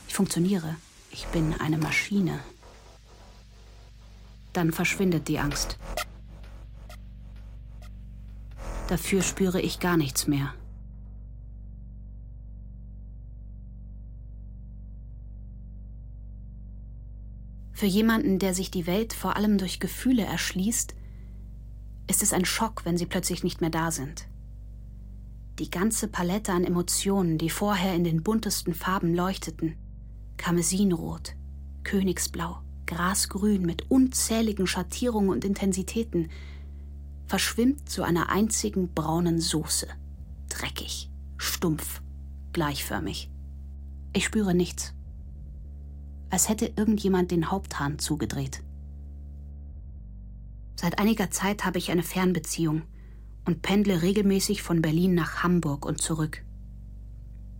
Ich funktioniere. Ich bin eine Maschine. Dann verschwindet die Angst. Dafür spüre ich gar nichts mehr. Für jemanden, der sich die Welt vor allem durch Gefühle erschließt, ist es ein Schock, wenn sie plötzlich nicht mehr da sind. Die ganze Palette an Emotionen, die vorher in den buntesten Farben leuchteten, Karmesinrot, Königsblau, Grasgrün mit unzähligen Schattierungen und Intensitäten, verschwimmt zu einer einzigen braunen Soße. Dreckig, stumpf, gleichförmig. Ich spüre nichts. Als hätte irgendjemand den Haupthahn zugedreht. Seit einiger Zeit habe ich eine Fernbeziehung und pendle regelmäßig von Berlin nach Hamburg und zurück.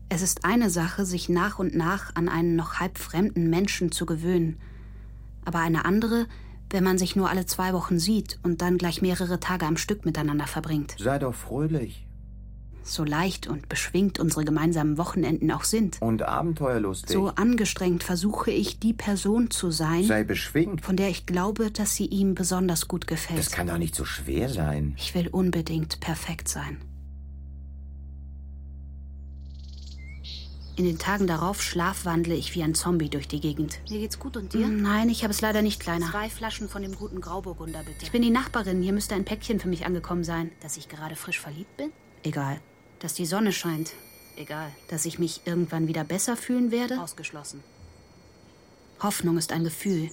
Es ist eine Sache, sich nach und nach an einen noch halb fremden Menschen zu gewöhnen, aber eine andere, wenn man sich nur alle zwei Wochen sieht und dann gleich mehrere Tage am Stück miteinander verbringt. Sei doch fröhlich. So leicht und beschwingt unsere gemeinsamen Wochenenden auch sind. Und abenteuerlustig. So angestrengt versuche ich, die Person zu sein, Sei beschwingt. von der ich glaube, dass sie ihm besonders gut gefällt. Das kann doch nicht so schwer sein. Ich will unbedingt perfekt sein. In den Tagen darauf schlafwandle ich wie ein Zombie durch die Gegend. Mir geht's gut und dir? Nein, ich habe es leider nicht, Kleiner. Zwei Flaschen von dem guten Grauburgunder, bitte. Ich bin die Nachbarin. Hier müsste ein Päckchen für mich angekommen sein. Dass ich gerade frisch verliebt bin? Egal. Dass die Sonne scheint. Egal. Dass ich mich irgendwann wieder besser fühlen werde. Ausgeschlossen. Hoffnung ist ein Gefühl.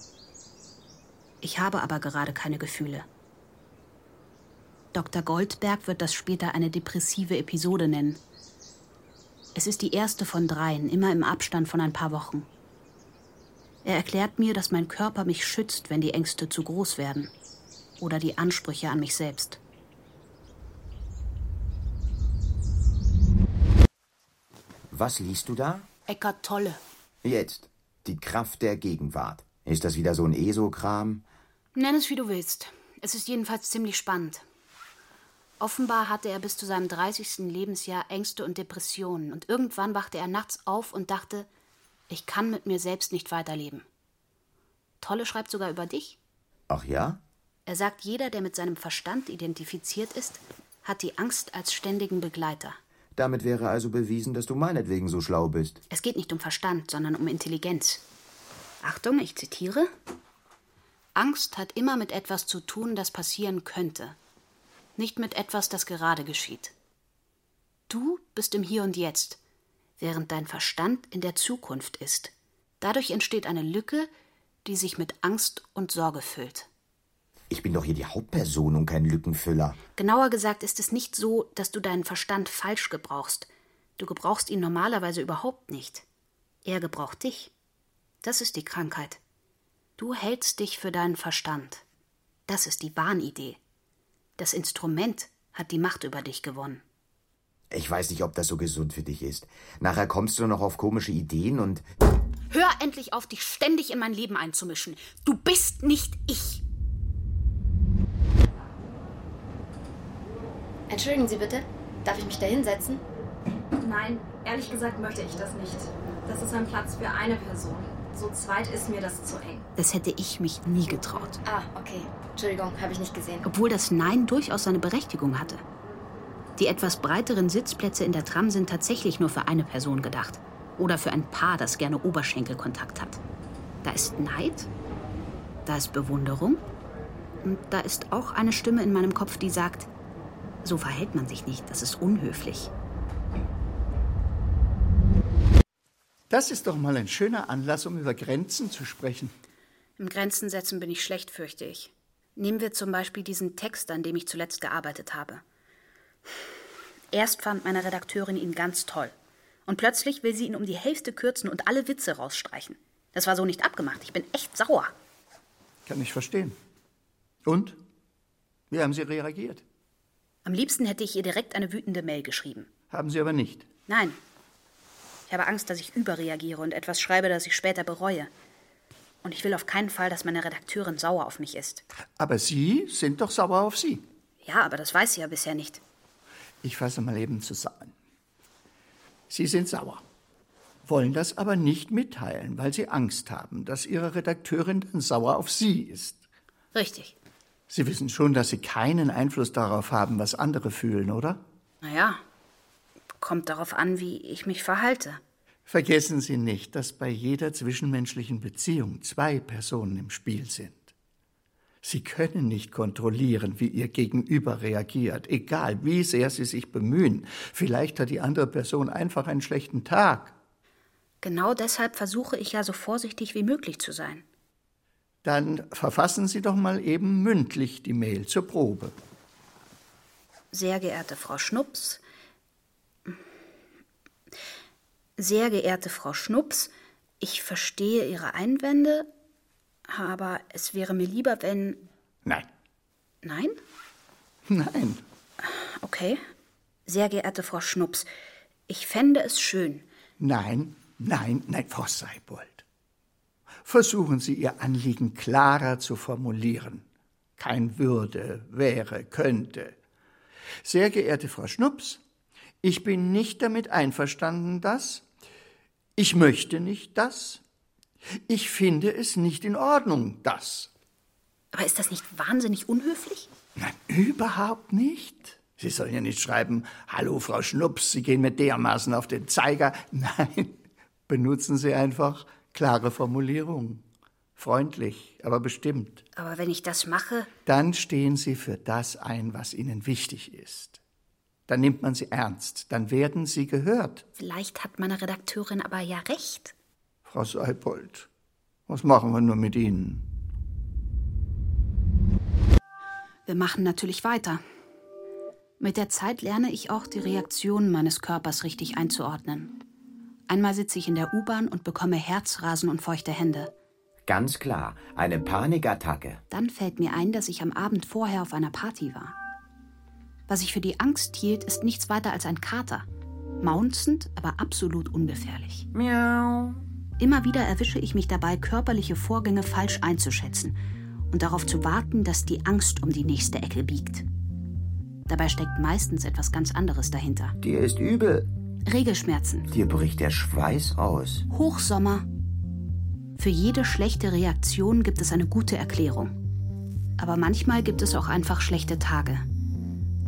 Ich habe aber gerade keine Gefühle. Dr. Goldberg wird das später eine depressive Episode nennen. Es ist die erste von dreien, immer im Abstand von ein paar Wochen. Er erklärt mir, dass mein Körper mich schützt, wenn die Ängste zu groß werden. Oder die Ansprüche an mich selbst. Was liest du da? Eckart Tolle. Jetzt. Die Kraft der Gegenwart. Ist das wieder so ein ESO-Kram? Nenn es wie du willst. Es ist jedenfalls ziemlich spannend. Offenbar hatte er bis zu seinem 30. Lebensjahr Ängste und Depressionen und irgendwann wachte er nachts auf und dachte, ich kann mit mir selbst nicht weiterleben. Tolle schreibt sogar über dich. Ach ja? Er sagt, jeder, der mit seinem Verstand identifiziert ist, hat die Angst als ständigen Begleiter. Damit wäre also bewiesen, dass du meinetwegen so schlau bist. Es geht nicht um Verstand, sondern um Intelligenz. Achtung, ich zitiere. Angst hat immer mit etwas zu tun, das passieren könnte, nicht mit etwas, das gerade geschieht. Du bist im Hier und Jetzt, während dein Verstand in der Zukunft ist. Dadurch entsteht eine Lücke, die sich mit Angst und Sorge füllt. Ich bin doch hier die Hauptperson und kein Lückenfüller. Genauer gesagt ist es nicht so, dass du deinen Verstand falsch gebrauchst. Du gebrauchst ihn normalerweise überhaupt nicht. Er gebraucht dich. Das ist die Krankheit. Du hältst dich für deinen Verstand. Das ist die Wahnidee. Das Instrument hat die Macht über dich gewonnen. Ich weiß nicht, ob das so gesund für dich ist. Nachher kommst du noch auf komische Ideen und. Hör endlich auf, dich ständig in mein Leben einzumischen. Du bist nicht ich. Entschuldigen Sie bitte, darf ich mich da hinsetzen? Nein, ehrlich gesagt möchte ich das nicht. Das ist ein Platz für eine Person. So zweit ist mir das zu eng. Das hätte ich mich nie getraut. Ah, okay. Entschuldigung, habe ich nicht gesehen. Obwohl das Nein durchaus seine Berechtigung hatte. Die etwas breiteren Sitzplätze in der Tram sind tatsächlich nur für eine Person gedacht. Oder für ein Paar, das gerne Oberschenkelkontakt hat. Da ist Neid, da ist Bewunderung und da ist auch eine Stimme in meinem Kopf, die sagt, so verhält man sich nicht, das ist unhöflich. Das ist doch mal ein schöner Anlass, um über Grenzen zu sprechen. Im Grenzen setzen bin ich schlecht, fürchte ich. Nehmen wir zum Beispiel diesen Text, an dem ich zuletzt gearbeitet habe. Erst fand meine Redakteurin ihn ganz toll. Und plötzlich will sie ihn um die Hälfte kürzen und alle Witze rausstreichen. Das war so nicht abgemacht. Ich bin echt sauer. Kann ich verstehen. Und? Wie haben Sie reagiert? Am liebsten hätte ich ihr direkt eine wütende Mail geschrieben. Haben Sie aber nicht. Nein. Ich habe Angst, dass ich überreagiere und etwas schreibe, das ich später bereue. Und ich will auf keinen Fall, dass meine Redakteurin sauer auf mich ist. Aber Sie sind doch sauer auf Sie. Ja, aber das weiß sie ja bisher nicht. Ich fasse mal eben zusammen. Sie sind sauer, wollen das aber nicht mitteilen, weil Sie Angst haben, dass Ihre Redakteurin dann sauer auf Sie ist. Richtig. Sie wissen schon, dass Sie keinen Einfluss darauf haben, was andere fühlen, oder? Naja, kommt darauf an, wie ich mich verhalte. Vergessen Sie nicht, dass bei jeder zwischenmenschlichen Beziehung zwei Personen im Spiel sind. Sie können nicht kontrollieren, wie Ihr Gegenüber reagiert, egal wie sehr Sie sich bemühen. Vielleicht hat die andere Person einfach einen schlechten Tag. Genau deshalb versuche ich ja so vorsichtig wie möglich zu sein. Dann verfassen Sie doch mal eben mündlich die Mail zur Probe. Sehr geehrte Frau Schnups, sehr geehrte Frau Schnups, ich verstehe Ihre Einwände, aber es wäre mir lieber, wenn. Nein. Nein? Nein. Okay. Sehr geehrte Frau Schnups, ich fände es schön. Nein, nein, nein, Frau Seibold. Versuchen Sie Ihr Anliegen klarer zu formulieren. Kein würde, wäre, könnte. Sehr geehrte Frau Schnups, Ich bin nicht damit einverstanden, dass. Ich möchte nicht das. Ich finde es nicht in Ordnung, das. Aber ist das nicht wahnsinnig unhöflich? Nein, überhaupt nicht. Sie sollen ja nicht schreiben, Hallo, Frau Schnups, Sie gehen mir dermaßen auf den Zeiger. Nein, benutzen Sie einfach klare Formulierungen. Freundlich, aber bestimmt. Aber wenn ich das mache, Dann stehen Sie für das ein, was Ihnen wichtig ist. Dann nimmt man Sie ernst. Dann werden Sie gehört. vielleicht hat meine Redakteurin aber ja recht. Frau Seibold, was machen wir nur mit Ihnen? Wir machen natürlich weiter. Mit der Zeit lerne ich auch die Reaktionen meines Körpers richtig einzuordnen. Einmal sitze ich in der U-Bahn und bekomme Herzrasen und feuchte Hände. Ganz klar, eine Panikattacke. Dann fällt mir ein, dass ich am Abend vorher auf einer Party war. Was ich für die Angst hielt, ist nichts weiter als ein Kater. Maunzend, aber absolut ungefährlich. Miau. Immer wieder erwische ich mich dabei, körperliche Vorgänge falsch einzuschätzen und darauf zu warten, dass die Angst um die nächste Ecke biegt. Dabei steckt meistens etwas ganz anderes dahinter. Dir ist übel. Regelschmerzen, Dir bricht der Schweiß aus. Hochsommer. Für jede schlechte Reaktion gibt es eine gute Erklärung. Aber manchmal gibt es auch einfach schlechte Tage.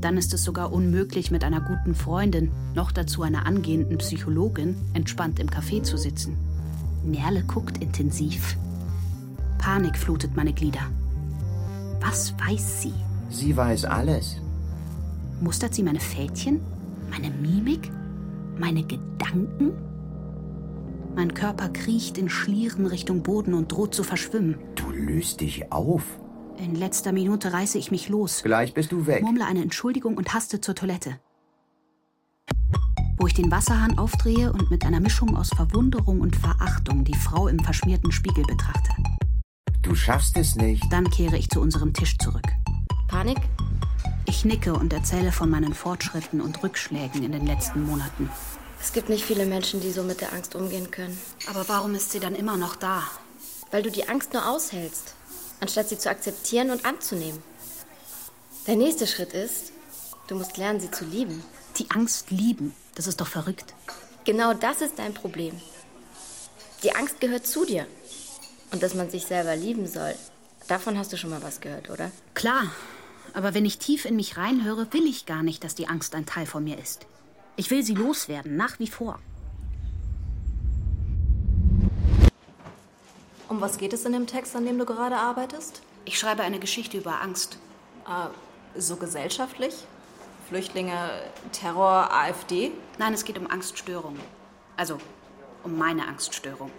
Dann ist es sogar unmöglich, mit einer guten Freundin, noch dazu einer angehenden Psychologin, entspannt im Café zu sitzen. Merle guckt intensiv. Panik flutet meine Glieder. Was weiß sie? Sie weiß alles. Mustert sie meine Fältchen? Meine Mimik? Meine Gedanken? Mein Körper kriecht in Schlieren Richtung Boden und droht zu verschwimmen. Du löst dich auf. In letzter Minute reiße ich mich los, Gleich bist du weg. murmle eine Entschuldigung und haste zur Toilette. Wo ich den Wasserhahn aufdrehe und mit einer Mischung aus Verwunderung und Verachtung die Frau im verschmierten Spiegel betrachte. Du schaffst es nicht. Dann kehre ich zu unserem Tisch zurück. Panik? Ich nicke und erzähle von meinen Fortschritten und Rückschlägen in den letzten Monaten. Es gibt nicht viele Menschen, die so mit der Angst umgehen können. Aber warum ist sie dann immer noch da? Weil du die Angst nur aushältst, anstatt sie zu akzeptieren und anzunehmen. Der nächste Schritt ist, du musst lernen, sie zu lieben. Die Angst lieben, das ist doch verrückt. Genau das ist dein Problem. Die Angst gehört zu dir. Und dass man sich selber lieben soll, davon hast du schon mal was gehört, oder? Klar, aber wenn ich tief in mich reinhöre, will ich gar nicht, dass die Angst ein Teil von mir ist. Ich will sie loswerden, nach wie vor. Um was geht es in dem Text, an dem du gerade arbeitest? Ich schreibe eine Geschichte über Angst. Äh, so gesellschaftlich? Flüchtlinge, Terror, AfD? Nein, es geht um Angststörungen. Also um meine Angststörung.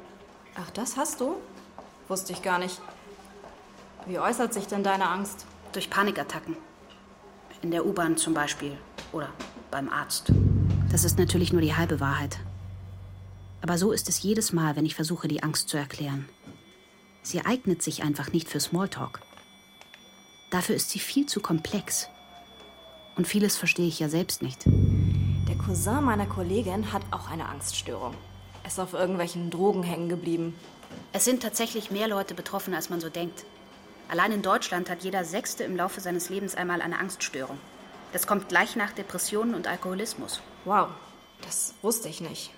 Ach, das hast du? Wusste ich gar nicht. Wie äußert sich denn deine Angst? Durch Panikattacken. In der U-Bahn zum Beispiel. Oder beim Arzt. Das ist natürlich nur die halbe Wahrheit. Aber so ist es jedes Mal, wenn ich versuche, die Angst zu erklären. Sie eignet sich einfach nicht für Smalltalk. Dafür ist sie viel zu komplex. Und vieles verstehe ich ja selbst nicht. Der Cousin meiner Kollegin hat auch eine Angststörung. Er ist auf irgendwelchen Drogen hängen geblieben. Es sind tatsächlich mehr Leute betroffen, als man so denkt. Allein in Deutschland hat jeder Sechste im Laufe seines Lebens einmal eine Angststörung. Das kommt gleich nach Depressionen und Alkoholismus. Wow, das wusste ich nicht.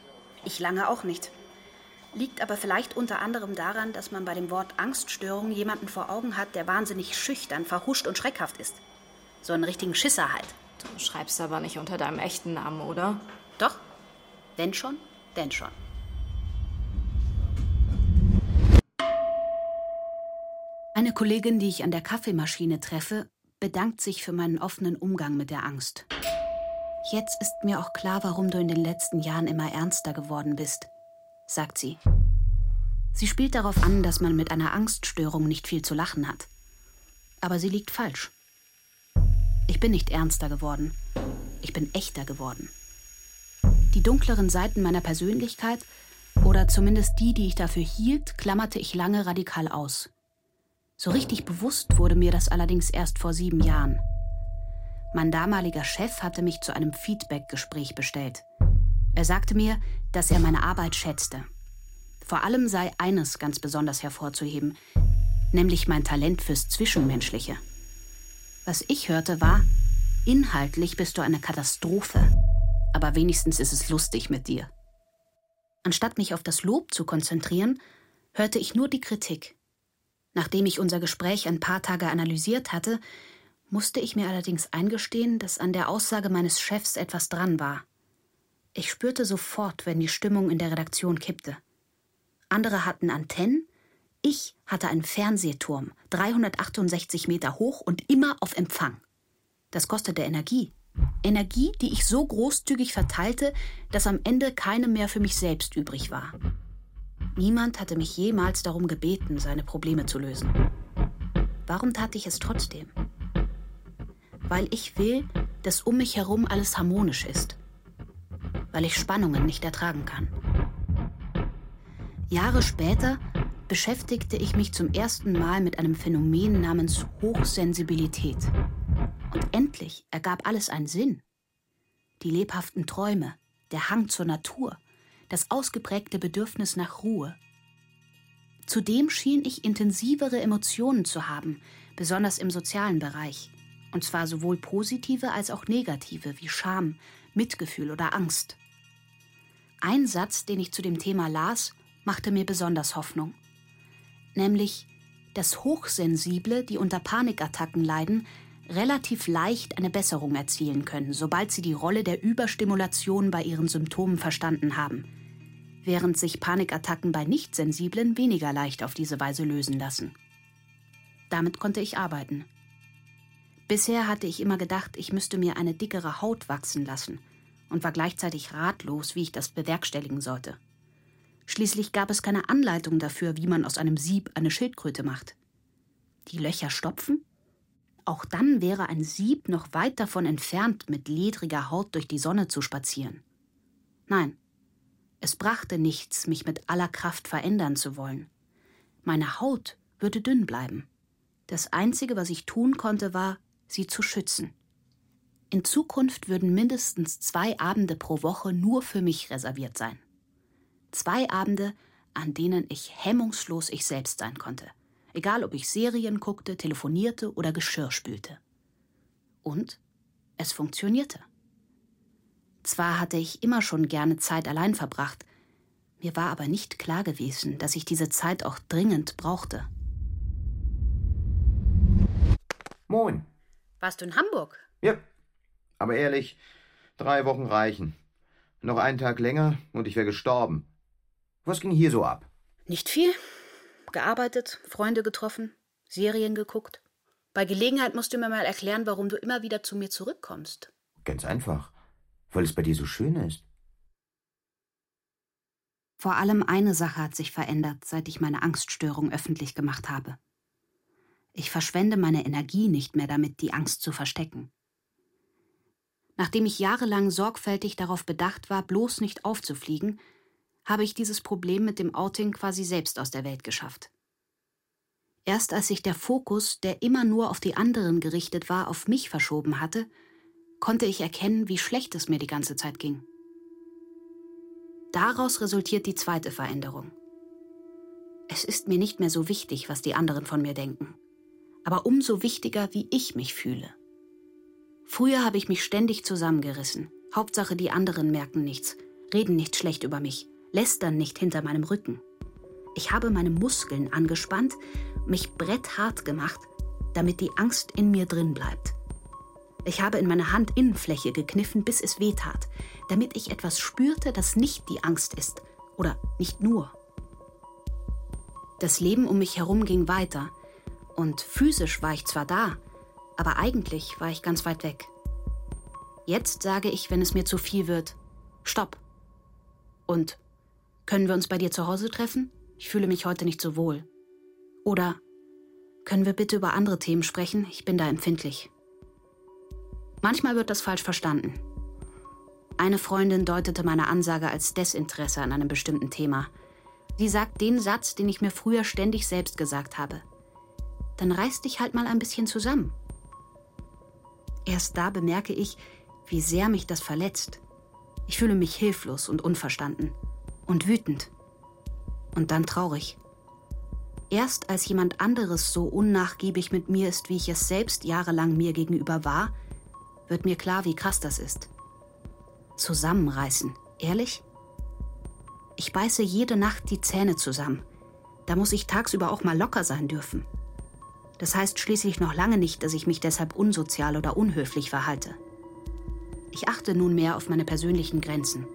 Ich lange auch nicht. Liegt aber vielleicht unter anderem daran, dass man bei dem Wort Angststörung jemanden vor Augen hat, der wahnsinnig schüchtern, verhuscht und schreckhaft ist. So einen richtigen Schisser halt. Du schreibst aber nicht unter deinem echten Namen, oder? Doch. Wenn schon, denn schon. Eine Kollegin, die ich an der Kaffeemaschine treffe, bedankt sich für meinen offenen Umgang mit der Angst. Jetzt ist mir auch klar, warum du in den letzten Jahren immer ernster geworden bist, sagt sie. Sie spielt darauf an, dass man mit einer Angststörung nicht viel zu lachen hat. Aber sie liegt falsch. Ich bin nicht ernster geworden. Ich bin echter geworden. Die dunkleren Seiten meiner Persönlichkeit, oder zumindest die, die ich dafür hielt, klammerte ich lange radikal aus. So richtig bewusst wurde mir das allerdings erst vor sieben Jahren. Mein damaliger Chef hatte mich zu einem Feedback-Gespräch bestellt. Er sagte mir, dass er meine Arbeit schätzte. Vor allem sei eines ganz besonders hervorzuheben, nämlich mein Talent fürs Zwischenmenschliche. Was ich hörte war, inhaltlich bist du eine Katastrophe, aber wenigstens ist es lustig mit dir. Anstatt mich auf das Lob zu konzentrieren, hörte ich nur die Kritik. Nachdem ich unser Gespräch ein paar Tage analysiert hatte, musste ich mir allerdings eingestehen, dass an der Aussage meines Chefs etwas dran war. Ich spürte sofort, wenn die Stimmung in der Redaktion kippte. Andere hatten Antennen, ich hatte einen Fernsehturm, 368 Meter hoch und immer auf Empfang. Das kostete Energie. Energie, die ich so großzügig verteilte, dass am Ende keine mehr für mich selbst übrig war. Niemand hatte mich jemals darum gebeten, seine Probleme zu lösen. Warum tat ich es trotzdem? Weil ich will, dass um mich herum alles harmonisch ist. Weil ich Spannungen nicht ertragen kann. Jahre später beschäftigte ich mich zum ersten Mal mit einem Phänomen namens Hochsensibilität. Und endlich ergab alles einen Sinn. Die lebhaften Träume, der Hang zur Natur, das ausgeprägte Bedürfnis nach Ruhe. Zudem schien ich intensivere Emotionen zu haben, besonders im sozialen Bereich. Und zwar sowohl positive als auch negative, wie Scham, Mitgefühl oder Angst. Ein Satz, den ich zu dem Thema las, machte mir besonders Hoffnung. Nämlich, dass Hochsensible, die unter Panikattacken leiden, relativ leicht eine Besserung erzielen können, sobald sie die Rolle der Überstimulation bei ihren Symptomen verstanden haben, während sich Panikattacken bei Nichtsensiblen weniger leicht auf diese Weise lösen lassen. Damit konnte ich arbeiten. Bisher hatte ich immer gedacht, ich müsste mir eine dickere Haut wachsen lassen und war gleichzeitig ratlos, wie ich das bewerkstelligen sollte. Schließlich gab es keine Anleitung dafür, wie man aus einem Sieb eine Schildkröte macht. Die Löcher stopfen? Auch dann wäre ein Sieb noch weit davon entfernt, mit ledriger Haut durch die Sonne zu spazieren. Nein, es brachte nichts, mich mit aller Kraft verändern zu wollen. Meine Haut würde dünn bleiben. Das Einzige, was ich tun konnte, war, sie zu schützen. In Zukunft würden mindestens zwei Abende pro Woche nur für mich reserviert sein. Zwei Abende, an denen ich hemmungslos ich selbst sein konnte egal ob ich Serien guckte, telefonierte oder Geschirr spülte. Und es funktionierte. Zwar hatte ich immer schon gerne Zeit allein verbracht, mir war aber nicht klar gewesen, dass ich diese Zeit auch dringend brauchte. Moin. Warst du in Hamburg? Ja. Aber ehrlich, drei Wochen reichen. Noch einen Tag länger und ich wäre gestorben. Was ging hier so ab? Nicht viel gearbeitet, Freunde getroffen, Serien geguckt. Bei Gelegenheit musst du mir mal erklären, warum du immer wieder zu mir zurückkommst. Ganz einfach, weil es bei dir so schön ist. Vor allem eine Sache hat sich verändert, seit ich meine Angststörung öffentlich gemacht habe. Ich verschwende meine Energie nicht mehr damit, die Angst zu verstecken. Nachdem ich jahrelang sorgfältig darauf bedacht war, bloß nicht aufzufliegen, habe ich dieses Problem mit dem Outing quasi selbst aus der Welt geschafft. Erst als sich der Fokus, der immer nur auf die anderen gerichtet war, auf mich verschoben hatte, konnte ich erkennen, wie schlecht es mir die ganze Zeit ging. Daraus resultiert die zweite Veränderung. Es ist mir nicht mehr so wichtig, was die anderen von mir denken, aber umso wichtiger, wie ich mich fühle. Früher habe ich mich ständig zusammengerissen. Hauptsache, die anderen merken nichts, reden nicht schlecht über mich lästern nicht hinter meinem Rücken. Ich habe meine Muskeln angespannt, mich bretthart gemacht, damit die Angst in mir drin bleibt. Ich habe in meine Handinnenfläche gekniffen, bis es weh tat, damit ich etwas spürte, das nicht die Angst ist oder nicht nur. Das Leben um mich herum ging weiter und physisch war ich zwar da, aber eigentlich war ich ganz weit weg. Jetzt sage ich, wenn es mir zu viel wird, stopp. Und können wir uns bei dir zu Hause treffen? Ich fühle mich heute nicht so wohl. Oder können wir bitte über andere Themen sprechen? Ich bin da empfindlich. Manchmal wird das falsch verstanden. Eine Freundin deutete meine Ansage als Desinteresse an einem bestimmten Thema. Sie sagt den Satz, den ich mir früher ständig selbst gesagt habe. Dann reiß dich halt mal ein bisschen zusammen. Erst da bemerke ich, wie sehr mich das verletzt. Ich fühle mich hilflos und unverstanden und wütend. Und dann traurig. Erst als jemand anderes so unnachgiebig mit mir ist, wie ich es selbst jahrelang mir gegenüber war, wird mir klar, wie krass das ist. Zusammenreißen. Ehrlich? Ich beiße jede Nacht die Zähne zusammen. Da muss ich tagsüber auch mal locker sein dürfen. Das heißt schließlich noch lange nicht, dass ich mich deshalb unsozial oder unhöflich verhalte. Ich achte nunmehr auf meine persönlichen Grenzen.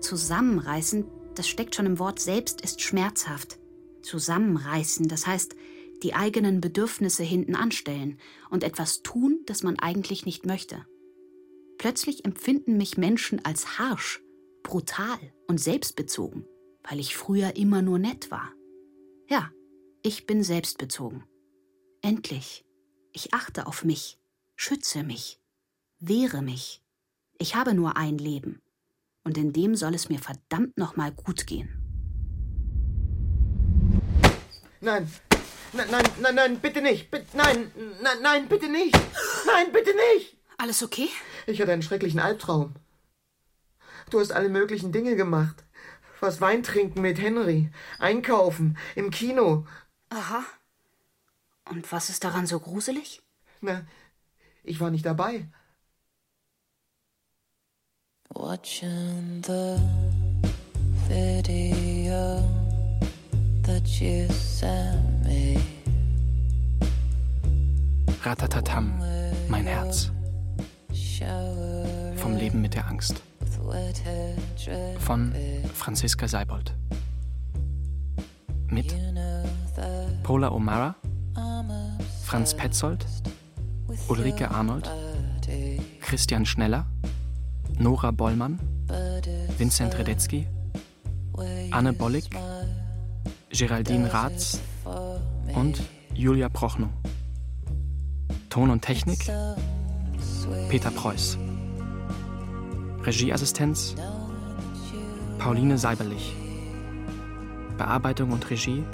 Zusammenreißen, das steckt schon im Wort selbst, ist schmerzhaft. Zusammenreißen, das heißt, die eigenen Bedürfnisse hinten anstellen und etwas tun, das man eigentlich nicht möchte. Plötzlich empfinden mich Menschen als harsch, brutal und selbstbezogen, weil ich früher immer nur nett war. Ja, ich bin selbstbezogen. Endlich. Ich achte auf mich, schütze mich, wehre mich. Ich habe nur ein Leben. Und in dem soll es mir verdammt nochmal gut gehen. Nein, nein, nein, nein, nein, bitte nicht. Bitte, nein, nein, nein, bitte nicht. Nein, bitte nicht. Alles okay? Ich hatte einen schrecklichen Albtraum. Du hast alle möglichen Dinge gemacht. Was Wein trinken mit Henry, einkaufen, im Kino. Aha. Und was ist daran so gruselig? Na, ich war nicht dabei. Watching the video that you sent me. Ratatatam, mein Herz. Vom Leben mit der Angst. Von Franziska Seibold. Mit Paula O'Mara, Franz Petzold, Ulrike Arnold, Christian Schneller, Nora Bollmann, Vincent Redetzky, Anne Bollig, Geraldine Ratz und Julia Prochnow. Ton und Technik Peter Preuß. Regieassistenz Pauline Seiberlich. Bearbeitung und Regie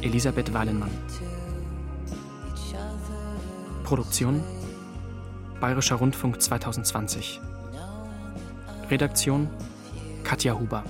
Elisabeth Weilenmann. Produktion Bayerischer Rundfunk 2020. Redaktion Katja Huber.